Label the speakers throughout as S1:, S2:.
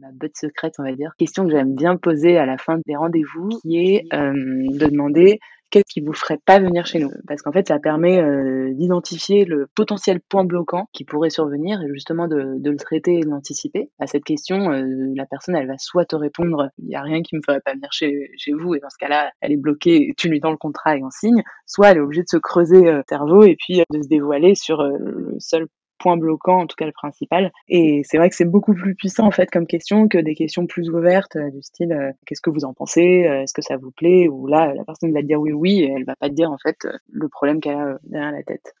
S1: ma botte secrète, on va dire. Question que j'aime bien poser à la fin des rendez-vous, qui est euh, de demander qu'est-ce qui vous ferait pas venir chez nous Parce qu'en fait, ça permet euh, d'identifier le potentiel point bloquant qui pourrait survenir et justement de, de le traiter et de l'anticiper. À cette question, euh, la personne, elle va soit te répondre il y a rien qui me ferait pas venir chez, chez vous et dans ce cas-là, elle est bloquée, tu lui donnes le contrat et en signe, soit elle est obligée de se creuser euh, cerveau et puis de se dévoiler sur le seul point bloquant, en tout cas le principal. Et c'est vrai que c'est beaucoup plus puissant en fait comme question que des questions plus ouvertes euh, du style euh, qu'est-ce que vous en pensez, euh, est-ce que ça vous plaît, ou là la personne va dire oui oui et elle va pas te dire en fait le problème qu'elle a derrière la tête.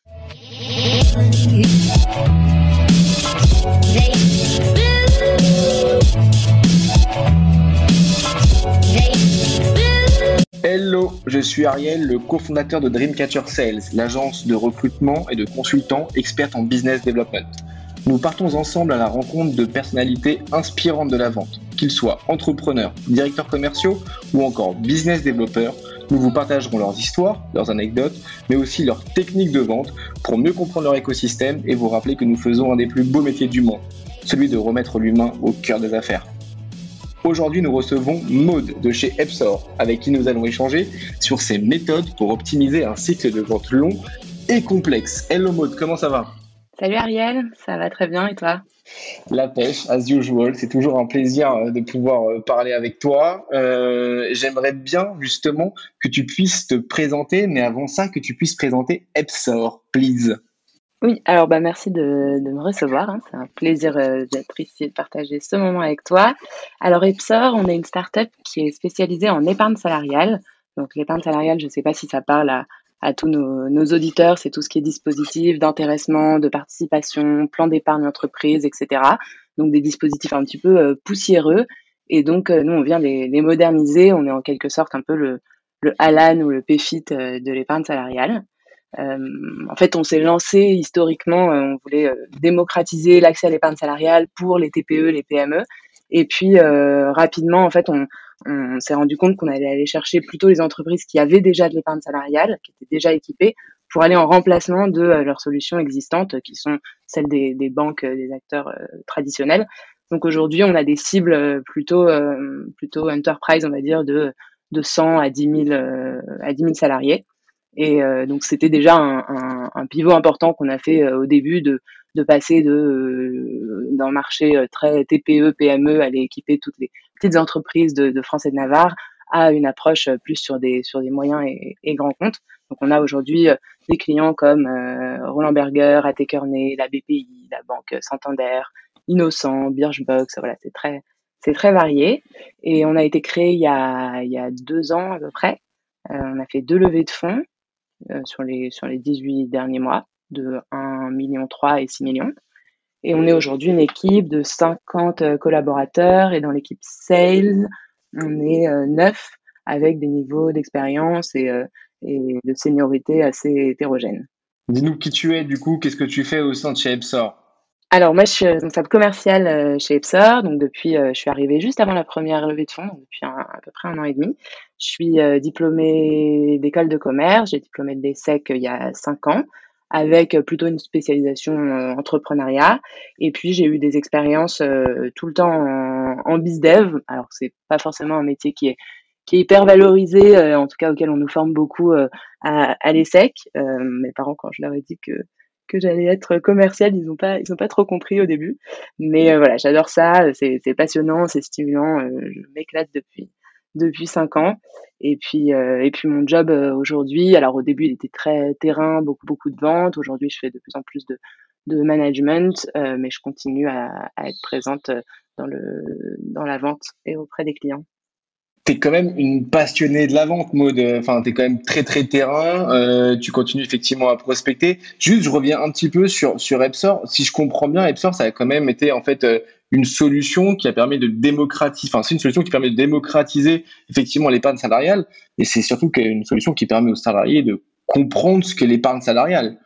S2: Hello, je suis Ariel, le cofondateur de Dreamcatcher Sales, l'agence de recrutement et de consultants experts en business development. Nous partons ensemble à la rencontre de personnalités inspirantes de la vente, qu'ils soient entrepreneurs, directeurs commerciaux ou encore business développeurs. Nous vous partagerons leurs histoires, leurs anecdotes, mais aussi leurs techniques de vente pour mieux comprendre leur écosystème et vous rappeler que nous faisons un des plus beaux métiers du monde, celui de remettre l'humain au cœur des affaires. Aujourd'hui, nous recevons Maude de chez Epsor, avec qui nous allons échanger sur ses méthodes pour optimiser un cycle de vente long et complexe. Hello Maude, comment ça va?
S1: Salut Ariel, ça va très bien et toi?
S2: La pêche, as usual, c'est toujours un plaisir euh, de pouvoir euh, parler avec toi. Euh, j'aimerais bien justement que tu puisses te présenter, mais avant ça, que tu puisses présenter Epsor, please.
S1: Oui, alors bah merci de, de me recevoir. Hein. C'est un plaisir euh, et de partager ce moment avec toi. Alors Epsor, on est une startup qui est spécialisée en épargne salariale. Donc l'épargne salariale, je ne sais pas si ça parle à, à tous nos, nos auditeurs, c'est tout ce qui est dispositif d'intéressement, de participation, plan d'épargne entreprise, etc. Donc des dispositifs un petit peu euh, poussiéreux. Et donc euh, nous, on vient les, les, moderniser. On est en quelque sorte un peu le, le Alan ou le PFIT de l'épargne salariale. Euh, en fait, on s'est lancé historiquement, euh, on voulait euh, démocratiser l'accès à l'épargne salariale pour les TPE, les PME. Et puis rapidement, en fait, on, s'est rendu compte qu'on allait aller chercher plutôt les entreprises qui avaient déjà de l'épargne salariale, qui étaient déjà équipées, pour aller en remplacement de leurs solutions existantes, qui sont celles des, des banques, des acteurs traditionnels. Donc aujourd'hui, on a des cibles plutôt plutôt enterprise, on va dire, de de 100 à 10 000 à 10 000 salariés. Et euh, donc c'était déjà un, un, un, pivot important qu'on a fait euh, au début de, de passer de euh, d'un marché très TPE PME aller équiper toutes les petites entreprises de, de, France et de Navarre à une approche plus sur des sur des moyens et, et grands comptes. Donc on a aujourd'hui des clients comme Roland Berger, AT la BPI, la Banque Santander, Innocent, Birchbox. Voilà, c'est très c'est très varié. Et on a été créé il y a il y a deux ans à peu près. on a fait deux levées de fonds euh, sur, les, sur les 18 derniers mois, de 1,3 million et 6 millions. Et on est aujourd'hui une équipe de 50 euh, collaborateurs et dans l'équipe sales, on est euh, neuf avec des niveaux d'expérience et, et, de seniorité assez hétérogènes.
S2: Dis-nous qui tu es du coup, qu'est-ce que tu fais au sein de chez Epsor?
S1: Alors moi je suis responsable commercial chez Epsor, donc depuis je suis arrivée juste avant la première levée de fonds, depuis à peu près un an et demi. Je suis euh, diplômée d'école de commerce, j'ai diplômé de l'ESSEC il y a cinq ans, avec euh, plutôt une spécialisation euh, entrepreneuriat. Et puis j'ai eu des expériences tout le temps en, en bizdev. Alors c'est pas forcément un métier qui est qui est hyper valorisé, en tout cas auquel on nous forme beaucoup à, à l'ESSEC. mes parents, quand je leur ai dit que que j'allais être commercial, ils ont pas ils ont pas trop compris au début. Mais voilà, j'adore ça, c'est passionnant, c'est stimulant, je m'éclate depuis depuis cinq ans. Et puis, euh, et puis mon job euh, aujourd'hui, alors au début il était très terrain, beaucoup beaucoup de ventes. Aujourd'hui je fais de plus en plus de, de management, euh, mais je continue à, à, être présente dans le dans la vente et auprès des clients.
S2: Tu es quand même une passionnée de la vente, Maud. Enfin, tu es quand même très, très terrain. Euh, tu continues effectivement à prospecter. Juste, je reviens un petit peu sur, sur Epsor. Si je comprends bien, Epsor, ça a quand même été en fait une solution qui a permis de démocratiser, enfin c'est une solution qui permet de démocratiser effectivement l'épargne salariale, et c'est surtout une solution qui permet aux salariés de comprendre ce qu'est l'épargne salariale.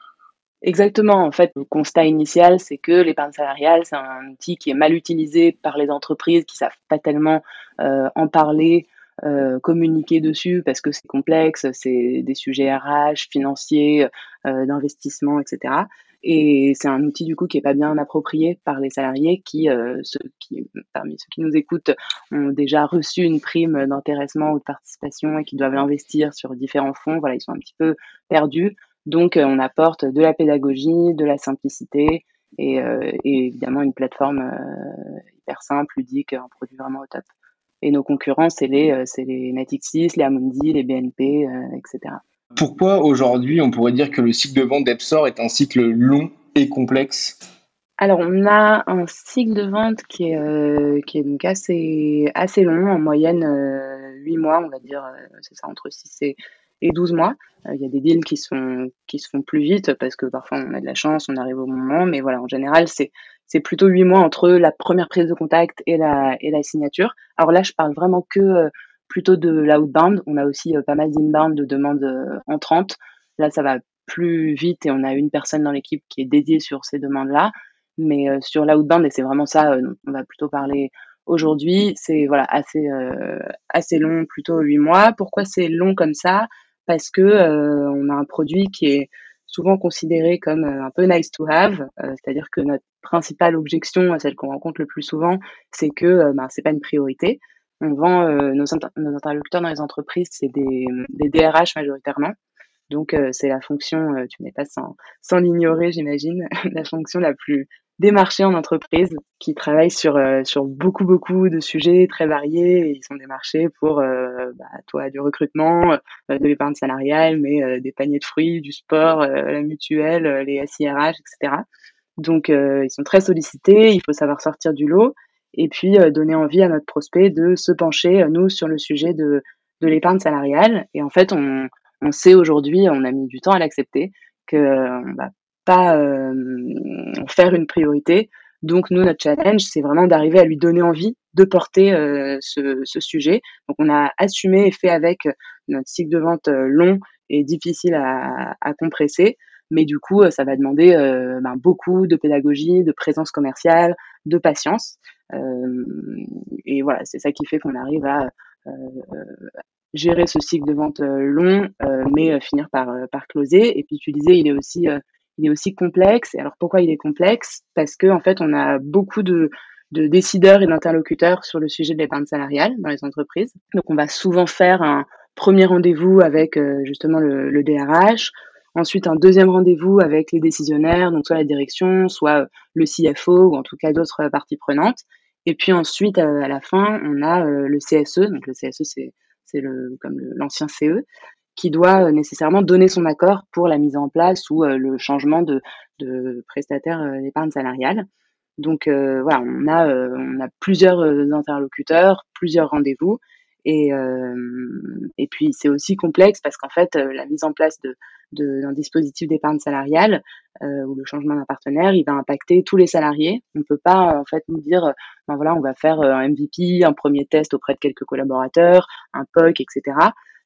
S1: Exactement. En fait, le constat initial, c'est que l'épargne salariale, c'est un outil qui est mal utilisé par les entreprises qui savent pas tellement euh, en parler, euh, communiquer dessus parce que c'est complexe, c'est des sujets RH, financiers, euh, d'investissement, etc. Et c'est un outil du coup qui est pas bien approprié par les salariés qui, ceux qui, parmi ceux qui nous écoutent, ont déjà reçu une prime d'intéressement ou de participation et qui doivent l'investir sur différents fonds. Voilà, ils sont un petit peu perdus. Donc, on apporte de la pédagogie, de la simplicité et, et évidemment une plateforme hyper simple, ludique, un produit vraiment au top. Et nos concurrents, c'est les, euh, c'est les Natixis, les Amundi, les BNP, euh, etc.
S2: Pourquoi aujourd'hui on pourrait dire que le cycle de vente d'Epsor est un cycle long et complexe?
S1: Alors, on a un cycle de vente qui est, euh, qui est donc assez, assez long, en moyenne euh, 8 mois, on va dire, c'est ça, entre 6 et, et 12 mois. Il y a des deals qui, se font plus vite parce que parfois on a de la chance, on arrive au moment, mais voilà, en général, c'est plutôt huit mois entre la première prise de contact et la, signature. Alors là, je parle vraiment que euh, plutôt de l'outbound. On a aussi euh, pas mal d'inbound de demandes euh, entrantes. Là, ça va plus vite et on a une personne dans l'équipe qui est dédiée sur ces demandes-là. Mais sur l'outbound, et c'est vraiment ça dont on va plutôt parler aujourd'hui, c'est voilà assez assez long, plutôt huit mois. Pourquoi c'est long comme ça? Parce que on a un produit qui est souvent considéré comme euh, un peu nice to have, euh, c'est-à-dire que notre principale objection, celle qu'on rencontre le plus souvent, c'est que euh, ben, c'est pas une priorité. On vend nos, nos, interlocuteurs dans les entreprises, c'est des, des DRH majoritairement. Donc c'est la fonction, tu n'es pas sans, sans l'ignorer, j'imagine, la fonction la plus des marchés en entreprise qui travaillent sur, euh, sur beaucoup, beaucoup de sujets très variés. ils sont des marchés pour, euh, bah, toi, du recrutement, euh, de l'épargne salariale, mais des paniers de fruits, du sport, la mutuelle, les SIRH, etc. Donc, ils sont très sollicités. Il faut savoir sortir du lot et puis donner envie à notre prospect de se pencher, nous, sur le sujet de, de l'épargne salariale. Et en fait, on, on sait aujourd'hui, on a mis du temps à l'accepter, que va pas euh, faire une priorité. Donc nous, notre challenge, c'est vraiment d'arriver à lui donner envie de porter euh, ce, sujet. Donc on a assumé et fait avec notre cycle de vente euh, long et difficile à, à compresser. Mais du coup, ça va demander ben, beaucoup de pédagogie, de présence commerciale, de patience. et voilà, c'est ça qui fait qu'on arrive à gérer ce cycle de vente long, mais finir par, par closer. Et puis tu disais, il est aussi il est aussi complexe. Alors pourquoi il est complexe? Parce que en fait, on a beaucoup de, de décideurs et d'interlocuteurs sur le sujet de l'épargne salariale dans les entreprises. Donc on va souvent faire un premier rendez-vous avec euh, justement le, DRH, ensuite un deuxième rendez-vous avec les décisionnaires, donc soit la direction, soit euh, le CFO ou en tout cas d'autres parties prenantes. Et puis ensuite, euh, à la fin, on a le CSE. Donc le CSE, c'est c'est le comme l'ancien CE qui doit euh, nécessairement donner son accord pour la mise en place ou euh, le changement de, prestataire euh, d'épargne salariale. Donc voilà, on a, plusieurs interlocuteurs, plusieurs rendez-vous. Et, et puis c'est aussi complexe parce qu'en fait, la mise en place d'un dispositif d'épargne salariale ou le changement d'un partenaire, il va impacter tous les salariés. On ne peut pas en fait nous dire, ben voilà, on va faire un MVP, un premier test auprès de quelques collaborateurs, un POC, etc.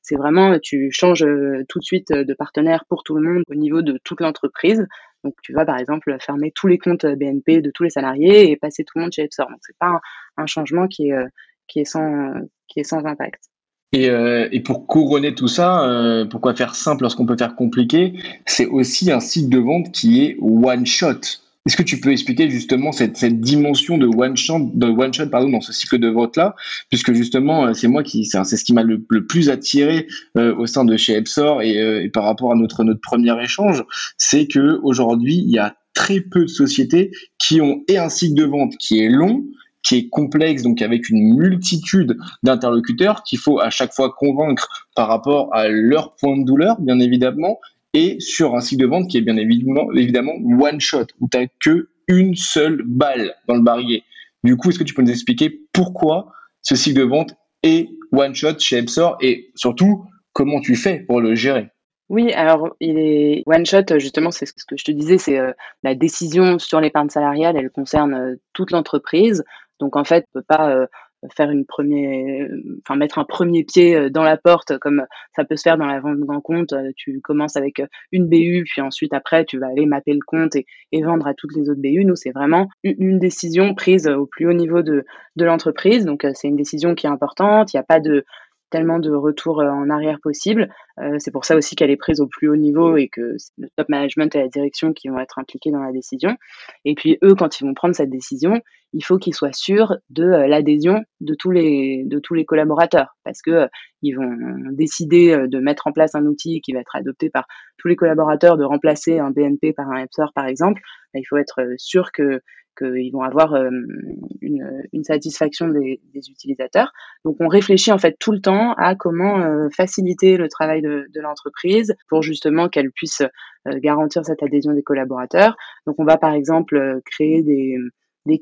S1: C'est vraiment, tu changes euh, tout de suite euh, de partenaire pour tout le monde au niveau de toute l'entreprise. Donc, tu vas, par exemple, fermer tous les comptes BNP de tous les salariés et passer tout le monde chez Epsor. Donc, c'est pas un, changement qui est, euh, qui est sans, qui est sans impact.
S2: Et, et, pour couronner tout ça, pourquoi faire simple lorsqu'on peut faire compliqué? C'est aussi un site de vente qui est one shot. Est-ce que tu peux expliquer justement cette, cette dimension de one shot, de one pardon, dans ce cycle de vote là, puisque justement euh, c'est moi qui c'est ce qui m'a le, plus attiré euh, au sein de chez Epsor et, euh, et, par rapport à notre notre premier échange, c'est que aujourd'hui il y a très peu de sociétés qui ont et un cycle de vente qui est long, qui est complexe, donc avec une multitude d'interlocuteurs qu'il faut à chaque fois convaincre par rapport à leur point de douleur, bien évidemment, et sur un cycle de vente qui est bien évidemment, évidemment one shot, où tu n'as que une seule balle dans le barillet. Du coup, est-ce que tu peux nous expliquer pourquoi ce cycle de vente est one shot chez Epsor et surtout comment tu fais pour le gérer?
S1: Oui, alors il est one shot, justement, c'est ce que je te disais, c'est euh, la décision sur l'épargne salariale, elle concerne euh, toute l'entreprise. Donc en fait, on peut pas euh, faire une première, enfin mettre un premier pied euh, dans la porte comme ça peut se faire dans la vente d'un compte. Euh, tu commences avec euh, une BU, puis ensuite après tu vas aller mapper le compte et, vendre à toutes les autres BU. Nous c'est vraiment une, décision prise au plus haut niveau de, de l'entreprise, donc c'est une décision qui est importante. Il n'y a pas de tellement de retours en arrière possible. c'est pour ça aussi qu'elle est prise au plus haut niveau et que c'est le top management et la direction qui vont être impliqués dans la décision. Et puis eux, quand ils vont prendre cette décision, il faut qu'ils soient sûrs de l'adhésion de tous les de tous les collaborateurs parce que ils vont décider de mettre en place un outil qui va être adopté par tous les collaborateurs, de remplacer un BNP par un Epsor par exemple. il faut être sûr que qu'ils vont avoir euh, une, satisfaction des, utilisateurs. Donc on réfléchit en fait tout le temps à comment euh, faciliter le travail de, l'entreprise pour justement qu'elle puisse euh, garantir cette adhésion des collaborateurs. Donc on va par exemple créer des,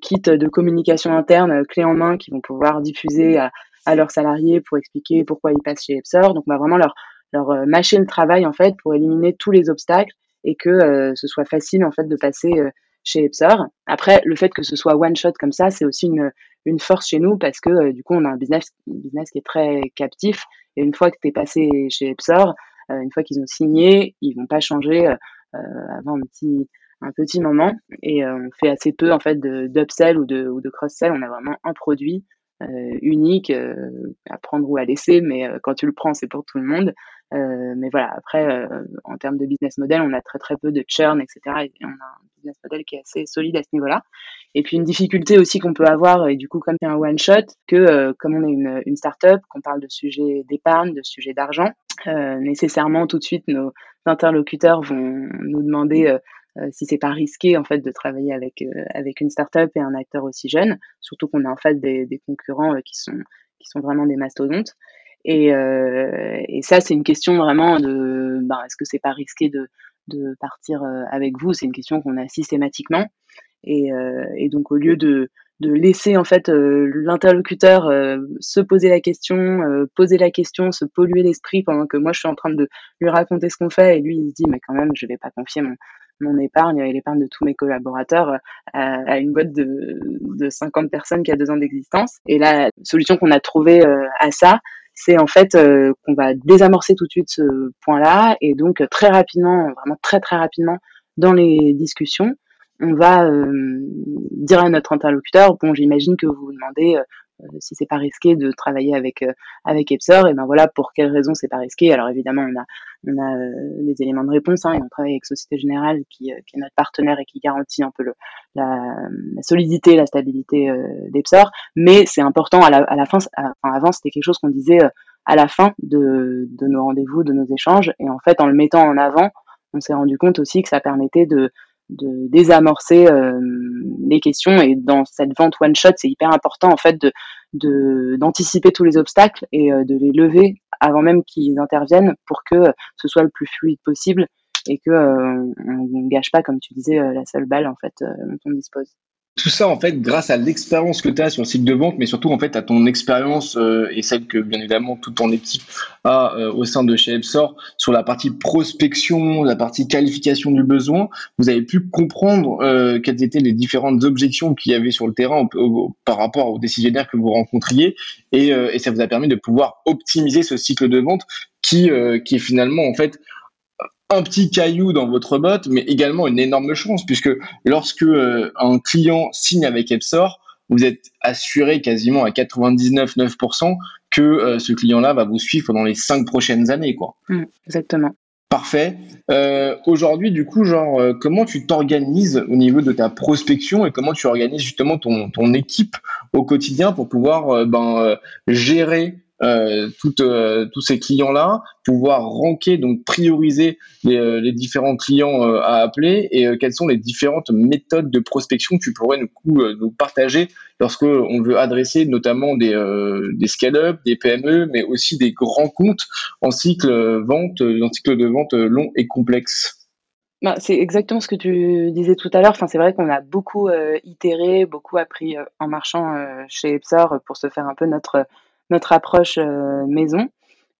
S1: kits de communication interne clés en main qui vont pouvoir diffuser à, à leurs salariés pour expliquer pourquoi ils passent chez Epsor. Donc on va vraiment leur leur mâcher le travail en fait pour éliminer tous les obstacles et que ce soit facile en fait de passer chez Epsor. Après, le fait que ce soit one shot comme ça, c'est aussi une, une force chez nous parce que euh, du coup, on a un business, business qui est très captif. Et une fois que tu es passé chez Epsor, euh, une fois qu'ils ont signé, ils vont pas changer euh, avant un petit, un petit moment. Et on fait assez peu en fait d'upsell ou de, ou de cross-sell. On a vraiment un produit unique à prendre ou à laisser, mais quand tu le prends, c'est pour tout le monde. Mais voilà, après, en termes de business model, on a très très peu de churn, etc. Et on a un business model qui est assez solide à ce niveau-là. Et puis une difficulté aussi qu'on peut avoir, et du coup comme c'est un one shot, que euh, comme on est une, une start-up, qu'on parle de sujets d'épargne, de sujets d'argent, euh, nécessairement tout de suite nos interlocuteurs vont nous demander euh, euh si c'est pas risqué en fait de travailler avec euh, avec une start-up et un acteur aussi jeune, surtout qu'on est en face des, des concurrents qui sont qui sont vraiment des mastodontes. Et, et ça, c'est une question vraiment de, ben, est-ce que c'est pas risqué de, de partir euh, avec vous? C'est une question qu'on a systématiquement. Et, euh, et, donc au lieu de, de laisser en fait euh, l'interlocuteur se poser la question, poser la question, se polluer l'esprit pendant que moi je suis en train de lui raconter ce qu'on fait et lui il se dit mais quand même je vais pas confier mon, mon épargne et l'épargne de tous mes collaborateurs à, à, une boîte de, de 50 personnes qui a deux ans d'existence. Et la solution qu'on a trouvée à ça, c'est en fait euh, qu'on va désamorcer tout de suite ce point-là et donc très rapidement, vraiment très très rapidement dans les discussions, on va euh, dire à notre interlocuteur bon j'imagine que vous vous demandez euh, euh, si c'est pas risqué de travailler avec euh, avec Epsor et ben voilà pour quelles raisons c'est pas risqué? Alors évidemment on a on a euh, des éléments de réponse hein, et on travaille avec Société Générale qui, qui est notre partenaire et qui garantit un peu le, la, la solidité la stabilité d'Epsor. Mais c'est important à la, à la fin enfin, avant c'était quelque chose qu'on disait à la fin de, de nos rendez-vous de nos échanges. Et en fait en le mettant en avant on s'est rendu compte aussi que ça permettait de de désamorcer euh, les questions. Et dans cette vente one shot c'est hyper important en fait de d'anticiper tous les obstacles et euh, de les lever avant même qu'ils interviennent pour que ce soit le plus fluide possible et que euh, on ne gâche pas comme tu disais la seule balle en fait dont on dispose
S2: tout ça en fait grâce à l'expérience que tu as sur le site de vente, mais surtout en fait à ton expérience euh, et celle que bien évidemment toute ton équipe a euh, au sein de chez Epsor sur la partie prospection, la partie qualification du besoin. Vous avez pu comprendre euh, quelles étaient les différentes objections qu'il y avait sur le terrain par rapport aux décisionnaires que vous rencontriez et, et, ça vous a permis de pouvoir optimiser ce cycle de vente qui, qui est finalement en fait un petit caillou dans votre botte, mais également une énorme chance, puisque lorsque euh, un client signe avec Epsor, vous êtes assuré quasiment à 99,9% que euh, ce client-là va vous suivre pendant les cinq prochaines années. Quoi.
S1: Mmh, exactement.
S2: Parfait. Euh, Aujourd'hui, du coup, genre, euh, comment tu t'organises au niveau de ta prospection et comment tu organises justement ton, ton équipe au quotidien pour pouvoir ben, gérer euh, euh, tous ces clients-là, pouvoir ranker, donc prioriser les, euh, différents clients à appeler et quelles sont les différentes méthodes de prospection que tu pourrais nous partager lorsque on veut adresser notamment des, des scale-up, des PME, mais aussi des grands comptes en cycle vente, en cycle de vente long et complexe.
S1: Bah, c'est exactement ce que tu disais tout à l'heure. Enfin, c'est vrai qu'on a beaucoup itéré, beaucoup appris en marchant chez Epsor pour se faire un peu notre notre approche euh, maison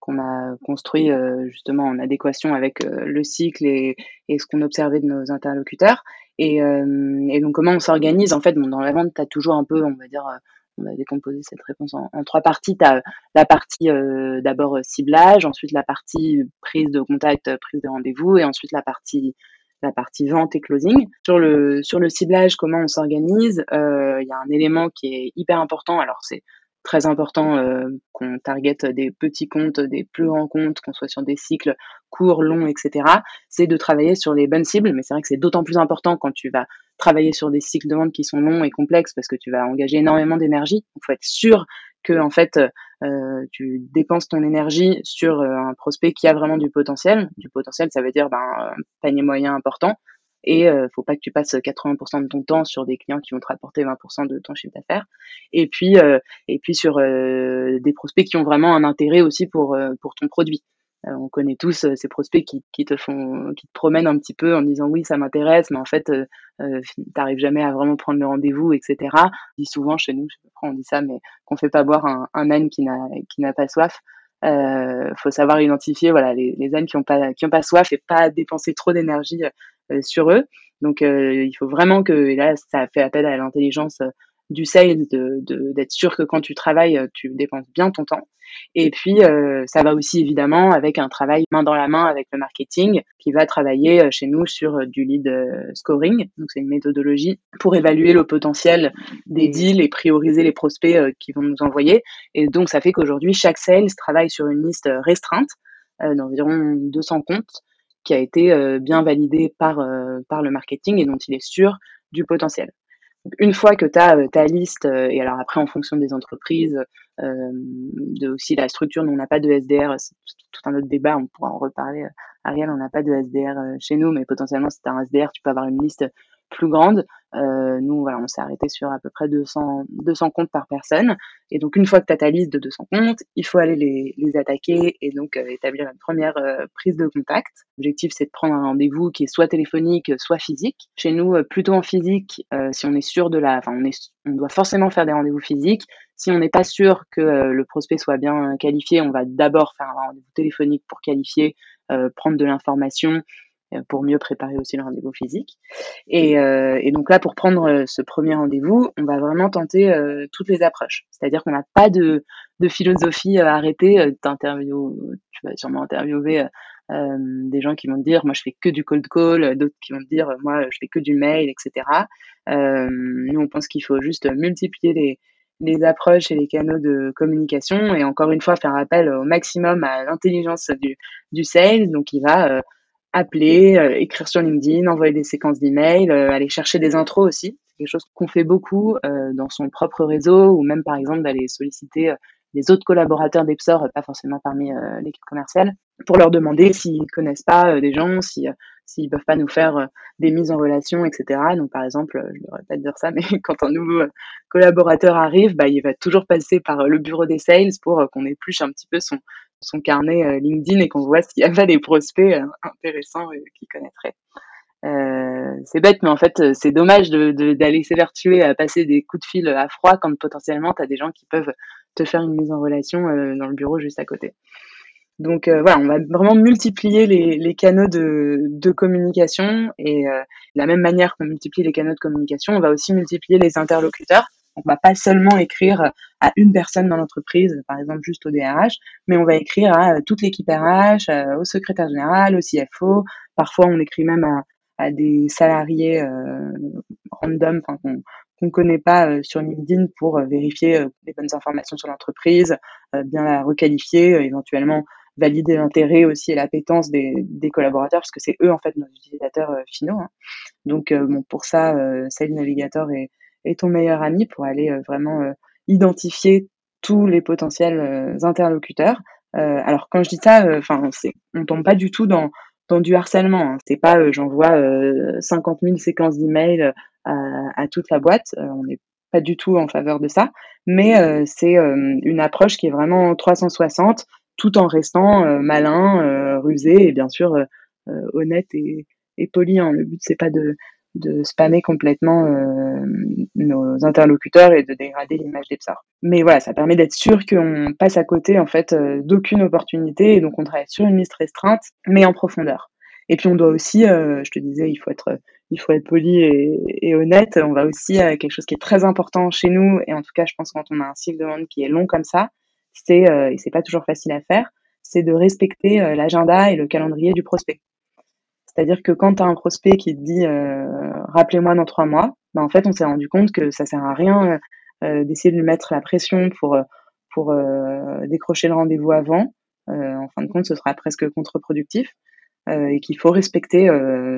S1: qu'on a construit euh, justement en adéquation avec euh, le cycle et, et ce qu'on observait de nos interlocuteurs. Et, donc comment on s'organise? En fait, dans la vente, tu as toujours un peu, on va dire, on va décomposer cette réponse en, en trois parties. Tu as la partie d'abord ciblage, ensuite la partie prise de contact, prise de rendez-vous, et ensuite la partie la partie vente et closing. Sur le sur le ciblage, comment on s'organise? Il y a un élément qui est hyper important. Alors c'est très important qu'on target des petits comptes, des plus grands comptes, qu'on soit sur des cycles courts, longs, etc. C'est de travailler sur les bonnes cibles, mais c'est vrai que c'est d'autant plus important quand tu vas travailler sur des cycles de vente qui sont longs et complexes parce que tu vas engager énormément d'énergie. Il faut être sûr que en fait euh, tu dépenses ton énergie sur euh, un prospect qui a vraiment du potentiel. Du potentiel, ça veut dire ben, un panier moyen important. Et euh, faut pas que tu passes 80% de ton temps sur des clients qui vont te rapporter 20% de ton chiffre d'affaires. Et puis euh, et puis sur des prospects qui ont vraiment un intérêt aussi pour pour ton produit. Euh, on connaît tous euh, ces prospects qui, qui, te font, qui te promènent un petit peu en disant oui, ça m'intéresse, mais en fait, euh, euh t'arrives jamais à vraiment prendre le rendez-vous, etc. On dit souvent chez nous, on dit ça, mais qu'on fait pas boire un, un âne qui n'a qui n'a pas soif. Euh, faut savoir identifier voilà les, les ânes qui ont pas qui ont pas soif et pas dépenser trop d'énergie sur eux. Donc il faut vraiment que et là ça fait appel à l'intelligence du sales, de d'être sûr que quand tu travailles, tu dépenses bien ton temps. Et puis, euh, ça va aussi évidemment avec un travail main dans la main avec le marketing qui va travailler euh, chez nous sur euh, du lead scoring. Donc, c'est une méthodologie pour évaluer le potentiel des deals et prioriser les prospects qui vont nous envoyer. Et donc, ça fait qu'aujourd'hui, chaque sales travaille sur une liste restreinte d'environ 200 comptes qui a été bien validé par, par le marketing et dont il est sûr du potentiel une fois que tu as euh, ta liste, euh, et alors après en fonction des entreprises, euh, de aussi la structure, nous on n'a pas de SDR, c'est tout un autre débat, on pourra en reparler. Ariel, on n'a pas de SDR chez nous, mais potentiellement si tu as un SDR, tu peux avoir une liste plus grande. Euh, nous, voilà, on s'est arrêté sur à peu près 200, 200 comptes par personne. Et donc, une fois que tu as ta liste de 200 comptes, il faut aller les, les attaquer et donc euh, établir une première euh, prise de contact. L'objectif, c'est de prendre un rendez-vous qui est soit téléphonique, soit physique. Chez nous, plutôt en physique, si on est sûr de la... Enfin, on, est, on doit forcément faire des rendez-vous physiques. Si on n'est pas sûr que le prospect soit bien qualifié, on va d'abord faire un rendez-vous téléphonique pour qualifier, prendre de l'information pour mieux préparer aussi le rendez-vous physique. Et, euh, et, donc là, pour prendre euh, ce premier rendez-vous, on va vraiment tenter euh, toutes les approches. C'est-à-dire qu'on n'a pas de, de philosophie arrêtée. T'interviews, tu vas sûrement interviewer euh, des gens qui vont te dire, moi je fais que du cold call, d'autres qui vont te dire, moi je fais que du mail, etc. Euh, nous, on pense qu'il faut juste multiplier les, les approches et les canaux de communication et encore une fois faire appel au maximum à l'intelligence du, du sales. Donc, il va appeler, euh, écrire sur LinkedIn, envoyer des séquences d'emails, euh, aller chercher des intros aussi. C'est quelque chose qu'on fait beaucoup euh, dans son propre réseau ou même par exemple d'aller solliciter les autres collaborateurs d'Epsor, pas forcément parmi l'équipe commerciale, pour leur demander s'ils connaissent pas des gens, si s'ils peuvent pas nous faire des mises en relation, etc. Donc par exemple, je ne devrais pas dire ça, mais quand un nouveau collaborateur arrive, bah, il va toujours passer par le bureau des sales pour qu'on épluche un petit peu son, son carnet euh, LinkedIn et qu'on voit s'il y a des prospects euh, intéressants qu'il connaîtrait. Euh, c'est bête, mais en fait, c'est dommage d'aller s'évertuer à passer des coups de fil à froid quand potentiellement tu as des gens qui peuvent te faire une mise en relation dans le bureau juste à côté. Donc voilà, on va vraiment multiplier les, canaux de, de, communication et de la même manière qu'on multiplie les canaux de communication, on va aussi multiplier les interlocuteurs on va pas seulement écrire à une personne dans l'entreprise, par exemple juste au DRH, mais on va écrire à toute l'équipe RH, euh, au secrétaire général, au CFO. Parfois, on écrit même à, des salariés euh, random, qu'on qu'on connaît pas euh, sur LinkedIn pour vérifier les bonnes informations sur l'entreprise, bien la requalifier, éventuellement valider l'intérêt aussi et l'appétence des, des collaborateurs parce que c'est eux en fait nos utilisateurs finaux. Hein. Donc bon pour ça, Sales Navigator est et ton meilleur ami pour aller euh, vraiment euh, identifier tous les potentiels euh, interlocuteurs. alors quand je dis ça, enfin c'est on tombe pas du tout dans dans du harcèlement. Hein. C'est pas j'envoie 50 000 séquences d'emails à, à toute la boîte. on n'est pas du tout en faveur de ça, mais c'est une approche qui est vraiment 360, tout en restant malin, rusé et bien sûr honnête et, et poli. Hein. Le but c'est pas de de spammer complètement euh, nos interlocuteurs et de dégrader l'image des psars. Mais voilà, ça permet d'être sûr qu'on passe à côté en fait euh, d'aucune opportunité et donc on travaille sur une liste restreinte, mais en profondeur. Et puis on doit aussi, euh, je te disais, il faut être, il faut être poli et, honnête. On va aussi quelque chose qui est très important chez nous et en tout cas, je pense quand on a un cycle de vente qui est long comme ça, c'est et c'est pas toujours facile à faire, c'est de respecter l'agenda et le calendrier du prospect. C'est-à-dire que quand tu as un prospect qui te dit euh, rappelez-moi dans trois mois, ben en fait on s'est rendu compte que ça sert à rien euh, d'essayer de lui mettre la pression pour euh, pour décrocher le rendez-vous avant, en fin de compte, ce sera presque contre-productif. et qu'il faut respecter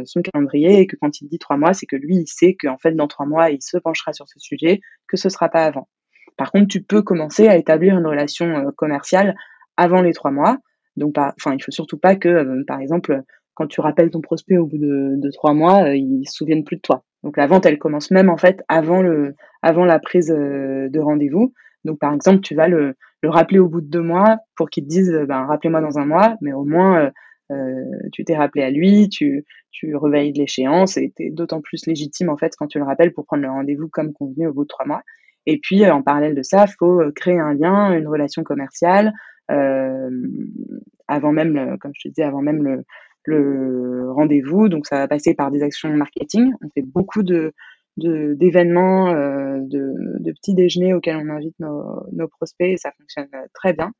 S1: son calendrier et que quand il dit trois mois, c'est que lui, il sait qu'en fait, dans trois mois, il se penchera sur ce sujet, que ce sera pas avant. Par contre, tu peux commencer à établir une relation commerciale avant les trois mois. Donc, enfin, il faut surtout pas que, par exemple, quand tu rappelles ton prospect au bout de, trois mois, euh, ils se souviennent plus de toi. Donc la vente, elle commence même en fait avant le, avant la prise euh, de rendez-vous. Donc par exemple, tu vas le, le rappeler au bout de deux mois pour qu'il te dise, euh, ben rappelez-moi dans un mois, mais au moins tu t'es rappelé à lui, tu, tu réveilles l'échéance et es d'autant plus légitime en fait quand tu le rappelles pour prendre le rendez-vous comme convenu au bout de trois mois. Et puis en parallèle de ça, il faut créer un lien, une relation commerciale avant même, comme je te disais, avant même le, le rendez-vous. Donc, ça va passer par des actions marketing. On fait beaucoup d'événements, euh, de, petits déjeuners auxquels on invite nos, prospects et ça fonctionne euh, très bien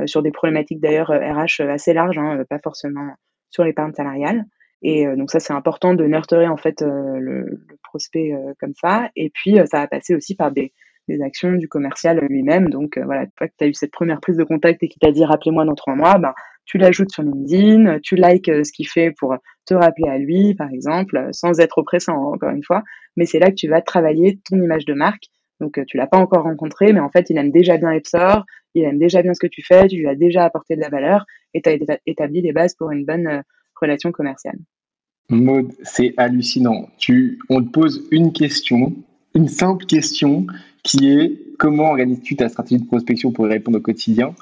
S1: euh, sur des problématiques d'ailleurs RH assez larges, hein, pas forcément sur l'épargne salariale. Et donc ça c'est important de nurturer en fait le, le, prospect comme ça. Et puis ça va passer aussi par des, des actions du commercial lui-même. Donc voilà, une fois que tu as eu cette première prise de contact et qu'il t'a dit rappelez-moi dans trois mois, ben, tu l'ajoutes sur LinkedIn, tu likes euh, ce qu'il fait pour te rappeler à lui, par exemple, euh, sans être oppressant, hein, encore une fois. Mais c'est là que tu vas travailler ton image de marque. Donc, euh, tu l'as pas encore rencontré, mais en fait, il aime déjà bien Epsor, il aime déjà bien ce que tu fais, tu lui as déjà apporté de la valeur et tu as établi les bases pour une bonne relation commerciale.
S2: Maud, c'est hallucinant. Tu, on te pose une question, une simple question qui est comment organises-tu ta stratégie de prospection pour y répondre au quotidien?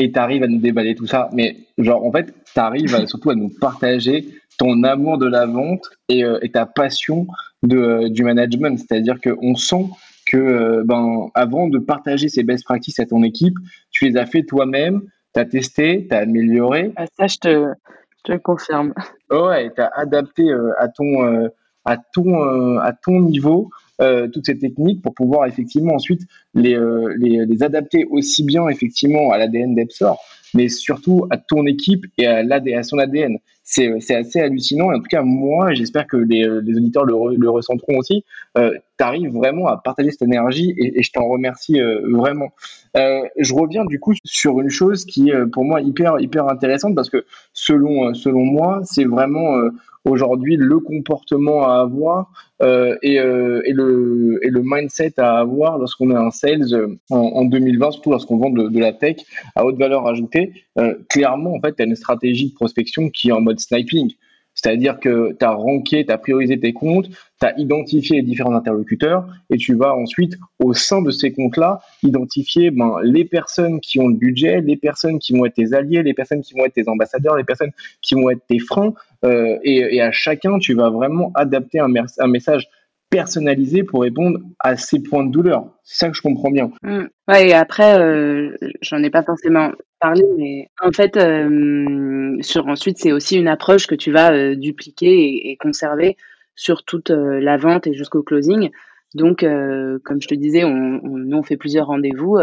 S2: Et tu arrives à nous déballer tout ça. Mais genre, en fait, tu arrives surtout à nous partager ton amour de la vente et, euh, ta passion de, euh, du management. C'est-à-dire qu'on sent que, euh, ben, avant de partager ces best practices à ton équipe, tu les as fait toi-même, tu as testé, tu as amélioré.
S1: Ah, ça, je te, je te confirme.
S2: Ouais, tu as adapté à ton, à, ton, à ton niveau toutes ces techniques pour pouvoir effectivement ensuite les, euh, les, les adapter aussi bien effectivement à l'ADN d'Epsor, mais surtout à ton équipe et à, son ADN. C'est assez hallucinant. Et en tout cas, moi, j'espère que les, les, auditeurs le, le ressentiront aussi. Euh, tu arrives vraiment à partager cette énergie et, je t'en remercie euh, vraiment. Euh, je reviens du coup sur une chose qui est pour moi hyper hyper intéressante parce que selon selon moi, c'est vraiment aujourd'hui le comportement à avoir euh, et, euh, le, et le mindset à avoir lorsqu'on est un sales euh, en, en 2020, surtout lorsqu'on vend de, la tech à haute valeur ajoutée. Euh, clairement, en fait, tu as une stratégie de prospection qui est en mode sniping. C'est-à-dire que tu as ranké, tu as priorisé tes comptes, tu as identifié les différents interlocuteurs et tu vas ensuite, au sein de ces comptes-là, identifier ben, les personnes qui ont le budget, les personnes qui vont être tes alliés, les personnes qui vont être tes ambassadeurs, les personnes qui vont être tes freins. Euh, et, à chacun, tu vas vraiment adapter un, message personnalisé pour répondre à ces points de douleur. C'est ça que je comprends bien.
S1: Mmh. Ouais, et après, euh, j'en ai pas forcément parlé, mais en fait, euh, sur ensuite, c'est aussi une approche que tu vas dupliquer et, conserver sur toute euh, la vente et jusqu'au closing. Donc, euh, comme je te disais, on, nous, on fait plusieurs rendez-vous,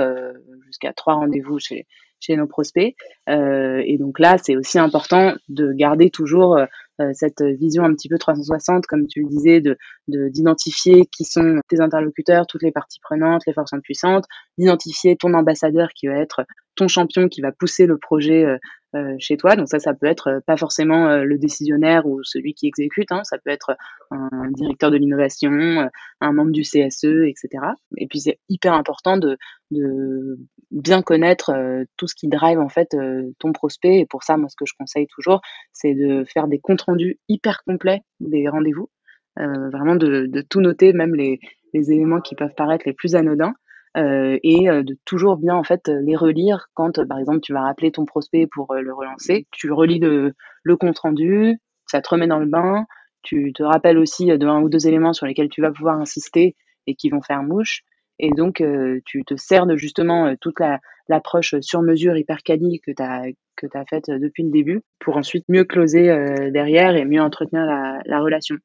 S1: jusqu'à trois rendez-vous chez, nos prospects. et donc là, c'est aussi important de garder toujours euh, cette vision un petit peu 360, comme tu le disais, de d'identifier qui sont tes interlocuteurs, toutes les parties prenantes, les forces puissantes, d'identifier ton ambassadeur qui va être ton champion qui va pousser le projet euh, euh, chez toi. Donc ça, ça peut être euh, pas forcément euh, le décisionnaire ou celui qui exécute, hein. ça peut être un directeur de l'innovation, un membre du CSE, etc. Et puis c'est hyper important de, de bien connaître tout ce qui drive en fait ton prospect. Et pour ça, moi, ce que je conseille toujours, c'est de faire des comptes rendus hyper complets des rendez-vous, vraiment de, de, tout noter, même les, les éléments qui peuvent paraître les plus anodins euh, et euh, de toujours bien en fait les relire quand par exemple tu vas rappeler ton prospect pour euh, le relancer, tu relis le, le compte rendu, ça te remet dans le bain, tu te rappelles aussi de un ou deux éléments sur lesquels tu vas pouvoir insister et qui vont faire mouche. Et donc, euh, tu te sers de justement toute la, l'approche sur mesure hyper quali que tu que tu faite depuis le début pour ensuite mieux closer euh, derrière et mieux entretenir la, la relation.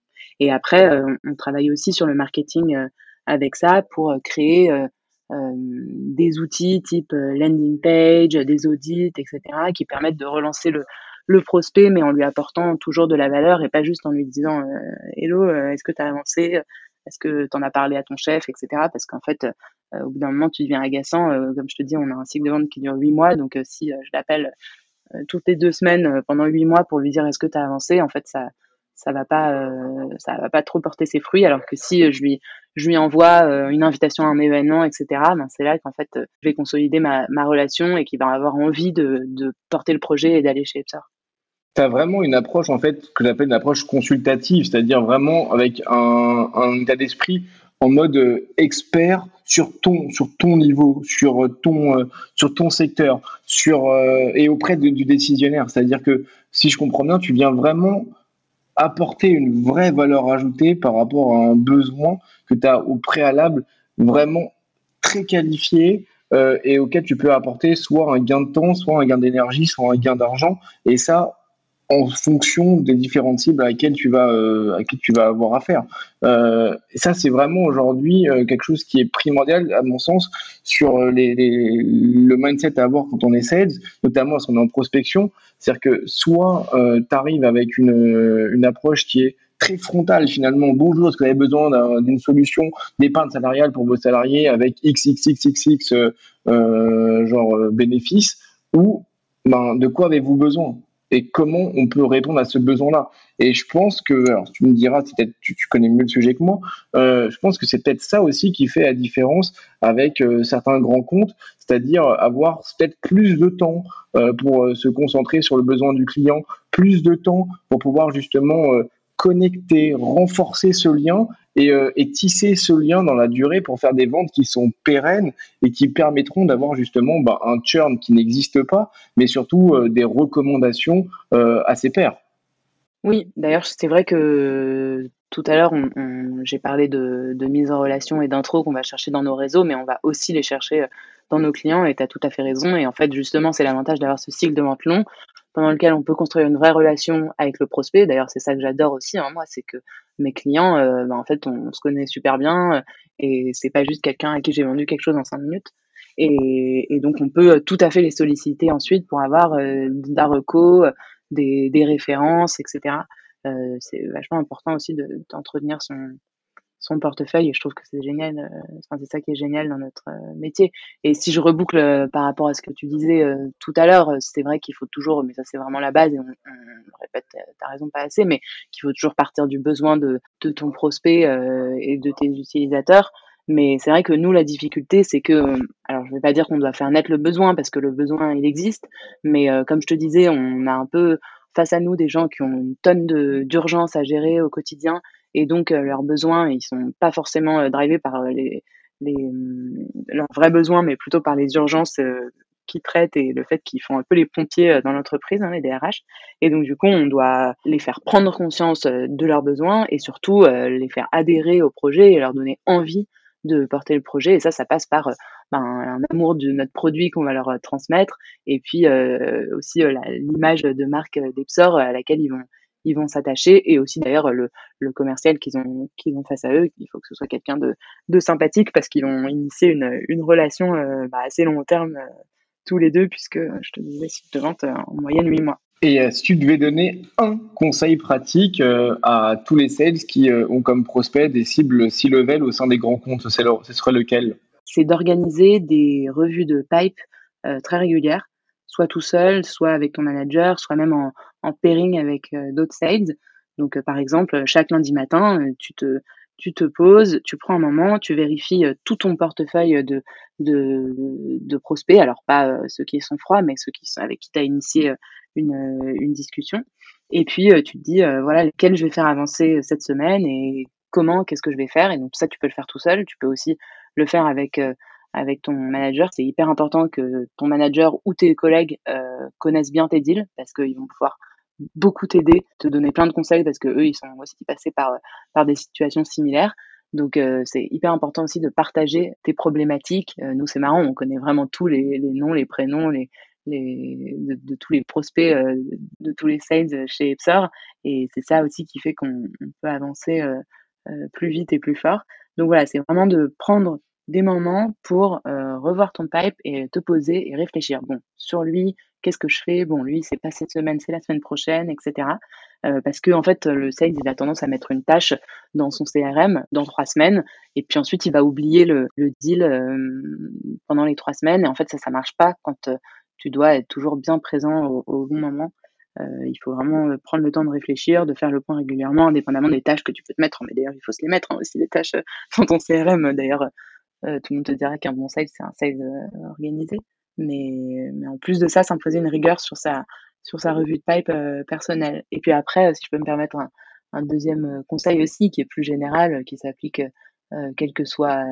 S1: Et après, on, on, travaille aussi sur le marketing avec ça pour créer euh, des outils type euh, landing page, des audits, etc., qui permettent de relancer le, le prospect, mais en lui apportant toujours de la valeur et pas juste en lui disant euh, Hello, est-ce que tu as avancé? Est-ce que tu en as parlé à ton chef, etc. Parce qu'en fait, au bout d'un moment, tu deviens agaçant. comme je te dis, on a un cycle de vente qui dure huit mois, donc si je l'appelle toutes les deux semaines pendant huit mois pour lui dire est-ce que tu as avancé, en fait, ça ça va pas euh, ça va pas trop porter ses fruits alors que si je lui je lui envoie euh, une invitation à un événement etc ben c'est là qu'en fait je vais consolider ma, relation et qu'il va avoir envie de, porter le projet et d'aller chez Epsor.
S2: Tu as vraiment une approche en fait que j'appelle une approche consultative, c'est-à-dire vraiment avec un, un état d'esprit en mode euh, expert sur ton sur ton niveau, sur ton sur ton secteur, sur et auprès du décisionnaire. C'est-à-dire que si je comprends bien, tu viens vraiment apporter une vraie valeur ajoutée par rapport à un besoin que tu as au préalable vraiment très qualifié euh, et auquel tu peux apporter soit un gain de temps, soit un gain d'énergie, soit un gain d'argent. Et ça, en fonction des différentes cibles à euh, qui tu vas avoir affaire. Euh, et ça, c'est vraiment aujourd'hui euh, quelque chose qui est primordial, à mon sens, sur le mindset à avoir quand on est sales, notamment quand on est en prospection. C'est-à-dire que soit tu arrives avec une, approche qui est très frontale finalement. Bonjour, est-ce que vous avez besoin d'une solution d'épargne salariale pour vos salariés avec XXXXX euh, genre bénéfice ou ben, de quoi avez-vous besoin? Et comment on peut répondre à ce besoin-là. Et je pense que, alors tu me diras, peut-être tu, tu, connais mieux le sujet que moi, euh, je pense que c'est peut-être ça aussi qui fait la différence avec euh, certains grands comptes, c'est-à-dire avoir peut-être plus de temps euh, pour euh, se concentrer sur le besoin du client, plus de temps pour pouvoir justement connecter, renforcer ce lien et, euh, et, tisser ce lien dans la durée pour faire des ventes qui sont pérennes et qui permettront d'avoir justement bah, un churn qui n'existe pas, mais surtout euh, des recommandations euh, à ses pairs.
S1: Oui, d'ailleurs, c'est vrai que tout à l'heure, j'ai parlé de, de, mise en relation et d'intro qu'on va chercher dans nos réseaux, mais on va aussi les chercher dans nos clients et tu as tout à fait raison. Et en fait, justement, c'est l'avantage d'avoir ce cycle de vente long pendant lequel on peut construire une vraie relation avec le prospect. D'ailleurs, c'est ça que j'adore aussi, hein, moi, c'est que mes clients, euh, ben, en fait, on, se connaît super bien euh, et c'est pas juste quelqu'un à qui j'ai vendu quelque chose en cinq minutes. Et, donc, on peut tout à fait les solliciter ensuite pour avoir euh, reco, des, références, etc. Euh, c'est vachement important aussi d'entretenir de, son, son portefeuille et je trouve que c'est génial. Euh, enfin, c'est ça qui est génial dans notre euh, métier. Et si je reboucle euh, par rapport à ce que tu disais tout à l'heure, c'est vrai qu'il faut toujours, mais ça c'est vraiment la base et on, on répète, t'as raison pas assez, mais qu'il faut toujours partir du besoin de, ton prospect et de tes utilisateurs. Mais c'est vrai que nous, la difficulté, c'est que, alors je vais pas dire qu'on doit faire naître le besoin parce que le besoin il existe, mais comme je te disais, on a un peu face à nous des gens qui ont une tonne d'urgence à gérer au quotidien et donc euh, leurs besoins, ils sont pas forcément euh, drivés par euh, les, leurs vrais besoins, mais plutôt par les urgences qui traitent et le fait qu'ils font un peu les pompiers dans l'entreprise, hein, les DRH. Et donc, du coup, on doit les faire prendre conscience de leurs besoins et surtout les faire adhérer au projet et leur donner envie de porter le projet. Et ça, ça passe par ben, un amour de notre produit qu'on va leur transmettre et puis aussi l'image de marque d'Epsor à laquelle ils vont ils vont s'attacher et aussi d'ailleurs le, le commercial qu'ils ont qu'ils ont face à eux il faut que ce soit quelqu'un de, de sympathique parce qu'ils vont initier une, une relation euh, bah, assez long terme euh, tous les deux puisque je te disais cycle de vente euh, en moyenne 8 mois.
S2: Et euh, si tu devais donner un conseil pratique à tous les sales qui ont comme prospect des cibles C-level au sein des grands comptes, ce serait lequel?
S1: C'est d'organiser des revues de pipe très régulières soit tout seul, soit avec ton manager, soit même en, pairing avec euh, d'autres sales. Donc, euh, par exemple, chaque lundi matin, euh, tu te tu te poses, tu prends un moment, tu vérifies tout ton portefeuille de, de, prospects, alors pas ceux qui sont froids, mais ceux qui sont avec qui tu as initié une, une discussion. Et puis tu te dis, voilà, lequel je vais faire avancer cette semaine et comment, qu'est-ce que je vais faire. Et donc ça, tu peux le faire tout seul. Tu peux aussi le faire avec avec ton manager. C'est hyper important que ton manager ou tes collègues euh, connaissent bien tes deals parce qu'ils vont pouvoir beaucoup t'aider, te donner plein de conseils parce que eux ils sont aussi passés par par des situations similaires. Donc euh, c'est hyper important aussi de partager tes problématiques. Euh, nous c'est marrant, on connaît vraiment tous les, noms, les prénoms, les, les de, tous les prospects, euh, de tous les sales chez Epsor et c'est ça aussi qui fait qu'on peut avancer euh, euh, plus vite et plus fort. Donc voilà, c'est vraiment de prendre des moments pour euh, revoir ton pipe et te poser et réfléchir. Bon, sur lui, qu'est-ce que je fais? Bon, lui, c'est pas cette semaine, c'est la semaine prochaine, etc. parce que en fait le sales il a tendance à mettre une tâche dans son CRM dans trois semaines et puis ensuite il va oublier le, deal pendant les trois semaines et en fait ça ça marche pas quand tu dois être toujours bien présent au, bon moment euh, il faut vraiment euh, prendre le temps de réfléchir, de faire le point régulièrement, indépendamment des tâches que tu peux te mettre. Mais d'ailleurs, il faut se les mettre hein, aussi, les tâches euh, dans ton CRM. D'ailleurs, tout le monde te dira qu'un bon sales, c'est un sales organisé. Mais, mais en plus de ça, s'imposer une rigueur sur sa, sur sa revue de pipe personnelle. Et puis après, si je peux me permettre un, deuxième conseil aussi, qui est plus général, qui s'applique euh, quelles que soient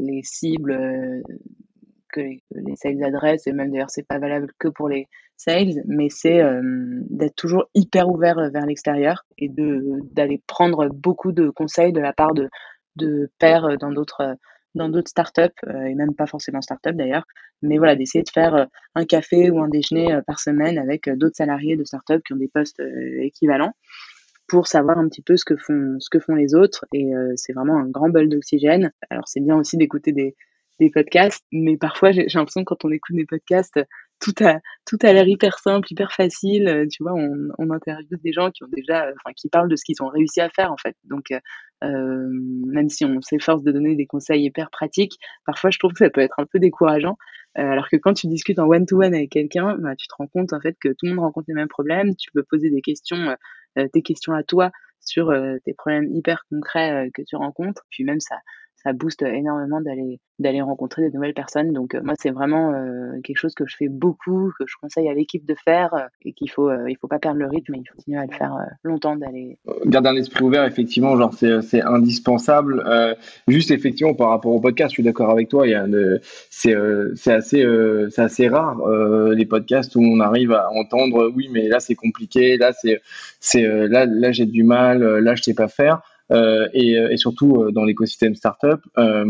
S1: les cibles que les, sales adressent, et même d'ailleurs c'est pas valable que pour les sales, mais c'est euh, d'être toujours hyper ouvert euh, vers l'extérieur et d'aller prendre beaucoup de conseils de la part de, de pairs dans d'autres dans d'autres startups, euh, et même pas forcément startups d'ailleurs, mais voilà, d'essayer de faire un café ou un déjeuner par semaine avec d'autres salariés de startups qui ont des postes équivalents pour savoir un petit peu ce que font ce que font les autres et c'est vraiment un grand bol d'oxygène. Alors c'est bien aussi d'écouter des des podcasts, mais parfois j'ai l'impression que quand on écoute des podcasts, tout a tout a l'air hyper simple, hyper facile. Euh, tu vois, on, on interviewe des gens qui ont déjà, euh, enfin, qui parlent de ce qu'ils ont réussi à faire en fait. Donc, euh, euh, même si on s'efforce de donner des conseils hyper pratiques, parfois je trouve que ça peut être un peu décourageant. alors que quand tu discutes en one-to-one avec quelqu'un, bah, tu te rends compte en fait que tout le monde rencontre les mêmes problèmes. Tu peux poser des questions, tes questions à toi sur tes problèmes hyper concrets que tu rencontres. Puis même ça ça booste énormément d'aller d'aller rencontrer des nouvelles personnes. Donc euh, moi c'est vraiment euh, quelque chose que je fais beaucoup, que je conseille à l'équipe de faire euh, et qu'il faut il faut pas perdre le rythme, il faut continuer à le faire longtemps d'aller.
S2: Garder un esprit ouvert effectivement, genre c'est indispensable. juste effectivement par rapport au podcast, je suis d'accord avec toi. Il y a c'est c'est assez c'est assez rare les podcasts où on arrive à entendre oui mais là c'est compliqué, là c'est c'est là là j'ai du mal, là je sais pas faire. Euh, et, et, surtout euh, dans l'écosystème startup. Euh,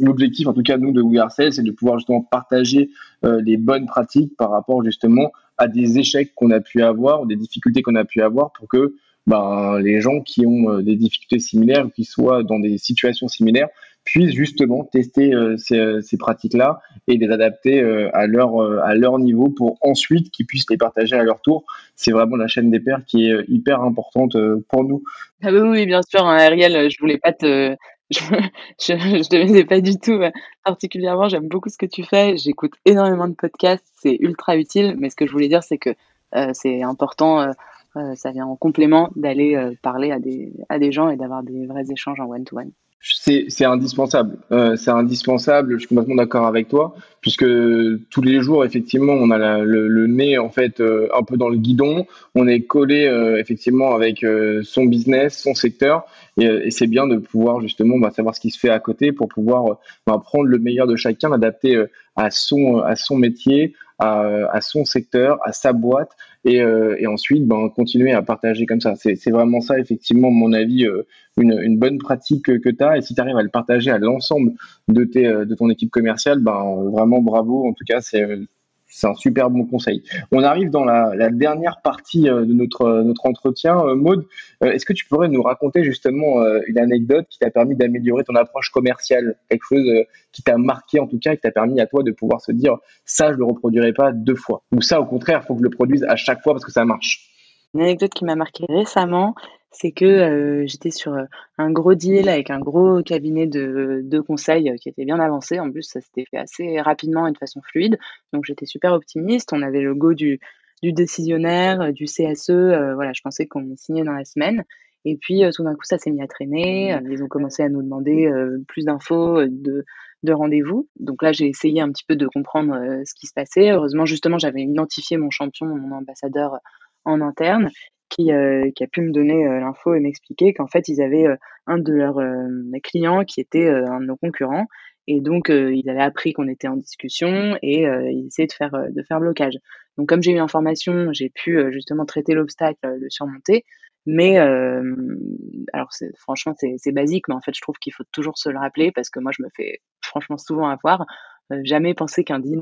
S2: L'objectif, en tout cas nous de We Are Sales, c'est de pouvoir justement partager les bonnes pratiques par rapport justement à des échecs qu'on a pu avoir, ou des difficultés qu'on a pu avoir, pour que ben, les gens qui ont des difficultés similaires, qui soient dans des situations similaires, puissent justement tester euh, ces, euh, ces pratiques-là et les adapter euh, à leur à leur niveau pour ensuite qu'ils puissent les partager à leur tour. C'est vraiment la chaîne des pairs qui est hyper importante pour nous.
S1: Ah oui, bien sûr, hein, Ariel, je voulais pas te je, je, je pas du tout particulièrement. J'aime beaucoup ce que tu fais. J'écoute énormément de podcasts. C'est ultra utile. Mais ce que je voulais dire, c'est que c'est important. Ça vient en complément d'aller parler à des, à des gens et d'avoir des vrais échanges en one-to-one. one
S2: c'est indispensable. Euh, c'est indispensable. Je suis complètement d'accord avec toi, puisque tous les jours, effectivement, on a le, nez en fait euh, un peu dans le guidon. On est collé euh, effectivement avec son business, son secteur, et, c'est bien de pouvoir justement bah, savoir ce qui se fait à côté pour pouvoir bah, prendre le meilleur de chacun, l'adapter à son à son métier, à, son secteur, à sa boîte, et, euh, ensuite ben, continuer à partager comme ça. C'est vraiment ça, effectivement, mon avis, euh, une, bonne pratique que, tu as. Et si tu arrives à le partager à l'ensemble de, de ton équipe commerciale, ben, vraiment bravo. En tout cas, c'est c'est un super bon conseil. On arrive dans la, dernière partie euh, de notre, notre entretien. Euh, Maude, euh, est-ce que tu pourrais nous raconter justement une anecdote qui t'a permis d'améliorer ton approche commerciale? Quelque chose qui t'a marqué en tout cas, qui t'a permis à toi de pouvoir se dire ça, je ne le reproduirai pas deux fois. Ou ça, au contraire, il faut que je le produise à chaque fois parce que ça marche.
S1: Une anecdote qui m'a marqué récemment, c'est que euh, j'étais sur euh, un gros deal avec un gros cabinet de, de conseil euh, qui était bien avancé. En plus, ça s'était fait assez rapidement et de façon fluide. Donc, j'étais super optimiste. On avait le go du, du décisionnaire, du CSE. voilà, je pensais qu'on signait dans la semaine. Et puis, tout d'un coup, ça s'est mis à traîner. Ils ont commencé à nous demander plus d'infos, de, de rendez-vous. Donc là, j'ai essayé un petit peu de comprendre ce qui se passait. Heureusement, justement, j'avais identifié mon champion, mon ambassadeur en interne qui, euh, qui a pu me donner euh, l'info et m'expliquer qu'en fait, ils avaient euh, un de leurs clients qui était un de nos concurrents. Et donc, ils avaient appris qu'on était en discussion et ils essayaient de faire, de faire blocage. Donc, comme j'ai eu l'information, j'ai pu justement traiter l'obstacle, le surmonter. Mais alors, franchement, c'est basique, mais en fait, je trouve qu'il faut toujours se le rappeler parce que moi, je me fais franchement souvent avoir. jamais penser qu'un deal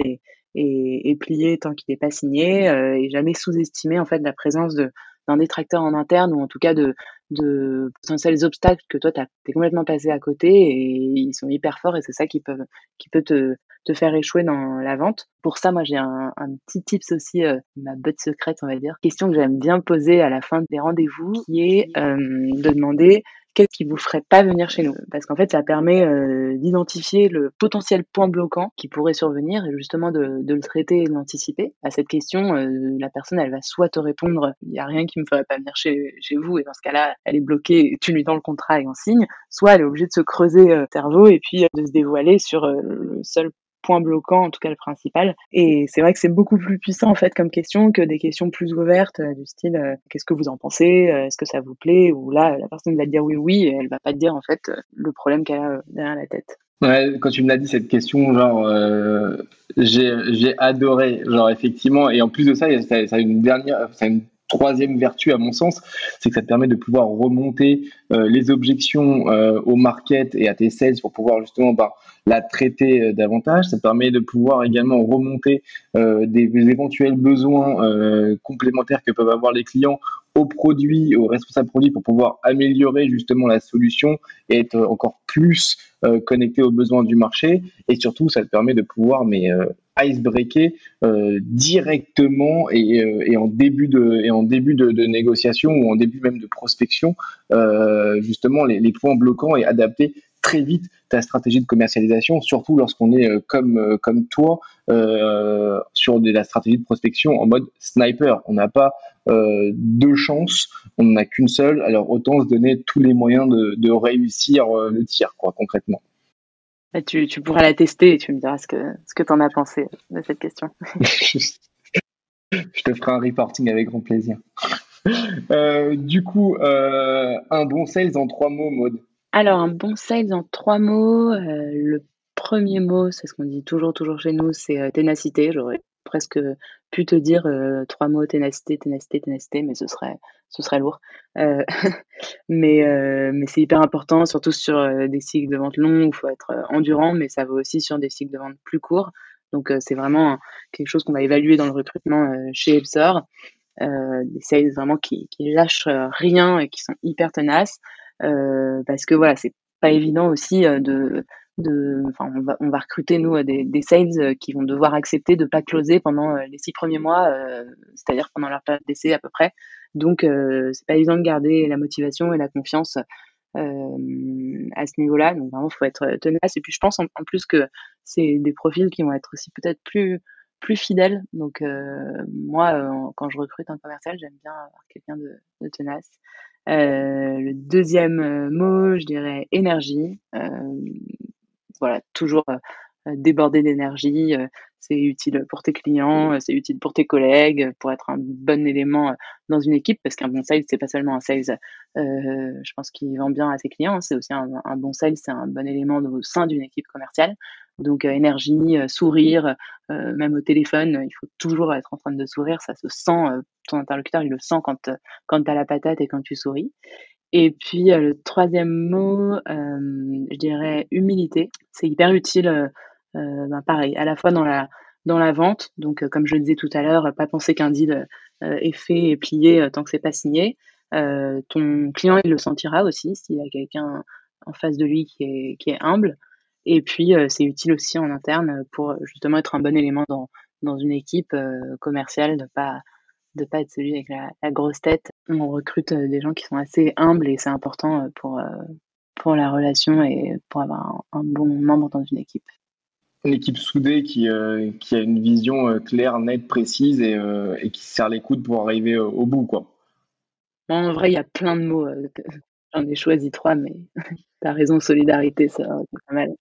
S1: est, plié tant qu'il n'est pas signé et jamais sous-estimer en fait la présence de d'un détracteur en interne ou en tout cas de, de potentiels obstacles que toi, tu es complètement passé à côté et ils sont hyper forts et c'est ça qui, peuvent, qui peut te, te faire échouer dans la vente. Pour ça, moi, j'ai un, un, petit tips aussi, euh, ma botte secrète, on va dire. Question que j'aime bien poser à la fin des rendez-vous, qui est euh, de demander qu'est-ce qui vous ferait pas venir chez nous? Parce qu'en fait, ça permet euh, d'identifier le potentiel point bloquant qui pourrait survenir et justement de, le traiter et de l'anticiper. À cette question, euh, la personne, elle va soit te répondre il n'y a rien qui me ferait pas venir chez, chez vous et dans ce cas-là, elle est bloquée, tu lui donnes le contrat et on signe, soit elle est obligée de se creuser euh, le cerveau et puis de se dévoiler sur le seul point bloquant, en tout cas le principal. Et c'est vrai que c'est beaucoup plus puissant en fait comme question que des questions plus ouvertes euh, du style euh, qu'est-ce que vous en pensez, euh, est-ce que ça vous plaît, ou là la personne va te dire oui oui et elle va pas te dire en fait le problème qu'elle a derrière la tête.
S2: Quand tu me l'as dit cette question, genre j'ai adoré, genre effectivement, et en plus de ça, ça, a une dernière, ça troisième vertu à mon sens, c'est que ça te permet de pouvoir remonter euh, les objections euh, au market et à tes sales pour pouvoir justement bah, la traiter euh, davantage. Ça te permet de pouvoir également remonter des, éventuels besoins complémentaires que peuvent avoir les clients aux produits, aux responsables produits pour pouvoir améliorer justement la solution et être encore plus connecté aux besoins du marché. Et surtout, ça te permet de pouvoir mais icebreaker euh, directement et, euh, et, en début de et en début de, de, négociation ou en début même de prospection euh, justement les, les, points bloquants et adapter très vite ta stratégie de commercialisation, surtout lorsqu'on est euh, comme euh, comme toi euh, sur de la stratégie de prospection en mode sniper. On n'a pas deux chances, on n'en a qu'une seule. Alors autant se donner tous les moyens de, de réussir le tir, quoi, concrètement.
S1: Bah, tu, tu, pourras la tester et tu me diras ce que, ce que tu en as pensé de cette question.
S2: Je te ferai un reporting avec grand plaisir. Euh, du coup, euh, un bon sales en trois mots, Maud.
S1: Alors, un bon sales en trois mots. Euh, le premier mot, c'est ce qu'on dit toujours, toujours chez nous, c'est euh, ténacité. J'aurais presque pu te dire euh, trois mots ténacité, ténacité, ténacité, mais ce serait, ce serait lourd. Euh, mais euh, mais c'est hyper important, surtout sur des cycles de vente longs où il faut être endurant, mais ça vaut aussi sur des cycles de vente plus courts. Donc c'est vraiment quelque chose qu'on va évaluer dans le recrutement chez Epsor. des sales vraiment qui, qui lâchent rien et qui sont hyper tenaces. parce que voilà, c'est pas évident aussi de on va, recruter nous des, des sales euh, qui vont devoir accepter de pas closer pendant euh, les six premiers mois, euh, c'est-à-dire pendant leur période d'essai à peu près. Donc, euh, c'est pas évident de garder la motivation et la confiance euh, à ce niveau-là. Donc, vraiment, faut être tenace. Et puis, je pense en, plus que c'est des profils qui vont être aussi peut-être plus plus fidèles. Donc, moi, quand je recrute un commercial, j'aime bien avoir quelqu'un de, tenace. Euh, le deuxième mot, je dirais énergie. Euh, voilà, toujours euh, euh, déborder d'énergie. Euh, c'est utile pour tes clients, c'est utile pour tes collègues, pour être un bon élément dans une équipe, parce qu'un bon sales, c'est pas seulement un sales, euh, je pense qu'il vend bien à ses clients, hein, c'est aussi un, un, bon sales, c'est un bon élément au sein d'une équipe commerciale. Donc euh, énergie, euh, sourire, même au téléphone, il faut toujours être en train de sourire, ça se sent, ton interlocuteur, il le sent quand, quand tu as la patate et quand tu souris. Et puis euh, le troisième mot, euh, je dirais humilité. C'est hyper utile, euh, ben pareil, à la fois dans la dans la vente. Donc comme je le disais tout à l'heure, pas penser qu'un deal est fait et plié tant que c'est pas signé. ton client il le sentira aussi s'il a quelqu'un en face de lui qui est qui est humble. Et puis c'est utile aussi en interne pour justement être un bon élément dans dans une équipe commerciale, de pas de pas être celui avec la, la, grosse tête. On recrute euh, des gens qui sont assez humbles et c'est important euh, pour, euh, pour la relation et pour avoir un, un bon membre dans une équipe.
S2: Une équipe soudée qui, euh, qui a une vision euh, claire, nette, précise et, euh, et qui serre les coudes pour arriver au bout. Quoi.
S1: en vrai, il y a plein de mots. J'en ai choisi trois, mais tu as raison, solidarité, ça c'est pas mal.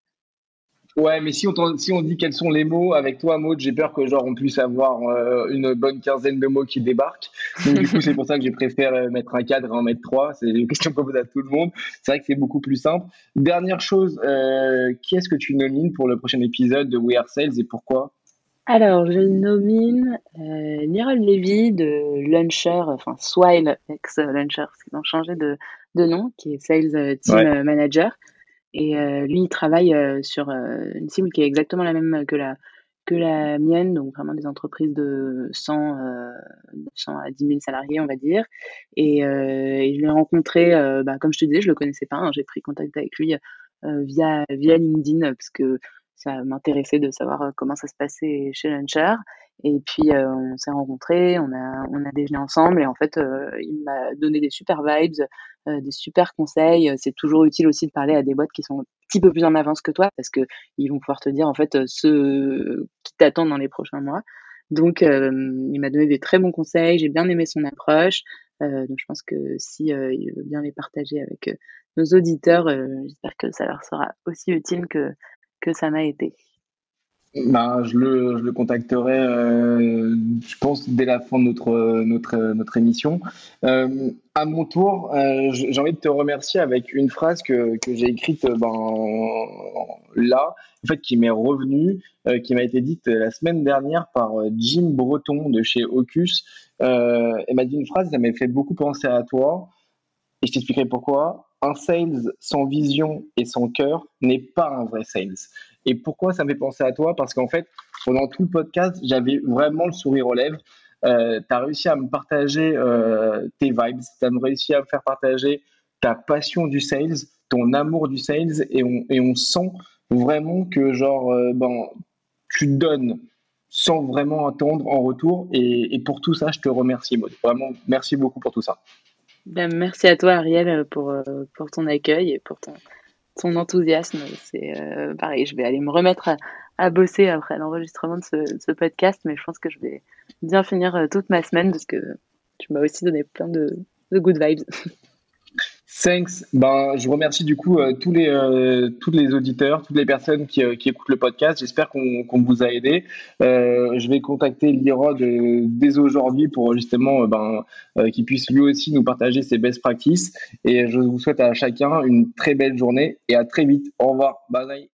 S2: Ouais, mais si on, si on dit quels sont les mots avec toi, Maud, j'ai peur que genre on puisse avoir euh, une bonne quinzaine de mots qui débarquent. Donc du coup, c'est pour ça que j'ai préféré mettre un cadre et en mettre trois. C'est une question qu'on pose à tout le monde. C'est vrai que c'est beaucoup plus simple. Dernière chose, euh, qui est-ce que tu nomines pour le prochain épisode de We Are Sales et pourquoi?
S1: Alors, je nomine euh, Nirol Levy de Launcher, enfin Swile ex-Launcher, parce qu'ils ont changé de, de nom, qui est Sales Team ouais. Manager. Et euh, lui, il travaille euh, sur euh, une cible qui est exactement la même que la, que la mienne, donc vraiment des entreprises de 100, 100 à 10 000 salariés, on va dire. Et, et je l'ai rencontré, bah, comme je te disais, je le connaissais pas. Hein, j'ai pris contact avec lui via, via LinkedIn parce que ça m'intéressait de savoir comment ça se passait chez Launcher. Et puis on s'est rencontrés, on a on a déjeuné ensemble et en fait il m'a donné des super vibes, des super conseils. C'est toujours utile aussi de parler à des boîtes qui sont un petit peu plus en avance que toi parce que ils vont pouvoir te dire en fait ce qui t'attend dans les prochains mois. Donc il m'a donné des très bons conseils, j'ai bien aimé son approche. donc je pense que si il veut bien les partager avec nos auditeurs, j'espère que ça leur sera aussi utile que que ça m'a été.
S2: Bah, je, le, je le contacterai, euh, je pense, dès la fin de notre, notre, notre émission. Euh, à mon tour, euh, j'ai envie de te remercier avec une phrase que, que j'ai écrite ben, là, en fait, qui m'est revenue, qui m'a été dite la semaine dernière par Jim Breton de chez Ocus. elle m'a dit une phrase, ça m'a fait beaucoup penser à toi, et je t'expliquerai pourquoi. Un sales sans vision et sans cœur n'est pas un vrai sales. Et pourquoi ça me fait penser à toi? Parce qu'en fait, pendant tout le podcast, j'avais vraiment le sourire aux lèvres. Euh, tu as réussi à me partager euh, tes vibes, tu as réussi à me faire partager ta passion du sales, ton amour du sales, et on, et on sent vraiment que genre, euh, ben, tu donnes sans vraiment attendre en retour. Et, pour tout ça, je te remercie, Maud. Vraiment, merci beaucoup pour tout ça.
S1: Ben, merci à toi, Ariel, pour, pour ton accueil et pour ton, ton enthousiasme. C'est euh, pareil, je vais aller me remettre à, bosser après l'enregistrement de ce, podcast, mais je pense que je vais bien finir euh, toute ma semaine parce que tu m'as aussi donné plein de, de good vibes.
S2: Thanks. Ben, je remercie du coup euh, tous, les, euh, tous les auditeurs, toutes les personnes qui, euh, qui écoutent le podcast. J'espère qu'on vous a aidé. je vais contacter Lirod dès aujourd'hui pour justement ben, qu'il puisse lui aussi nous partager ses best practices. Et je vous souhaite à chacun une très belle journée et à très vite. Au revoir. Bye bye.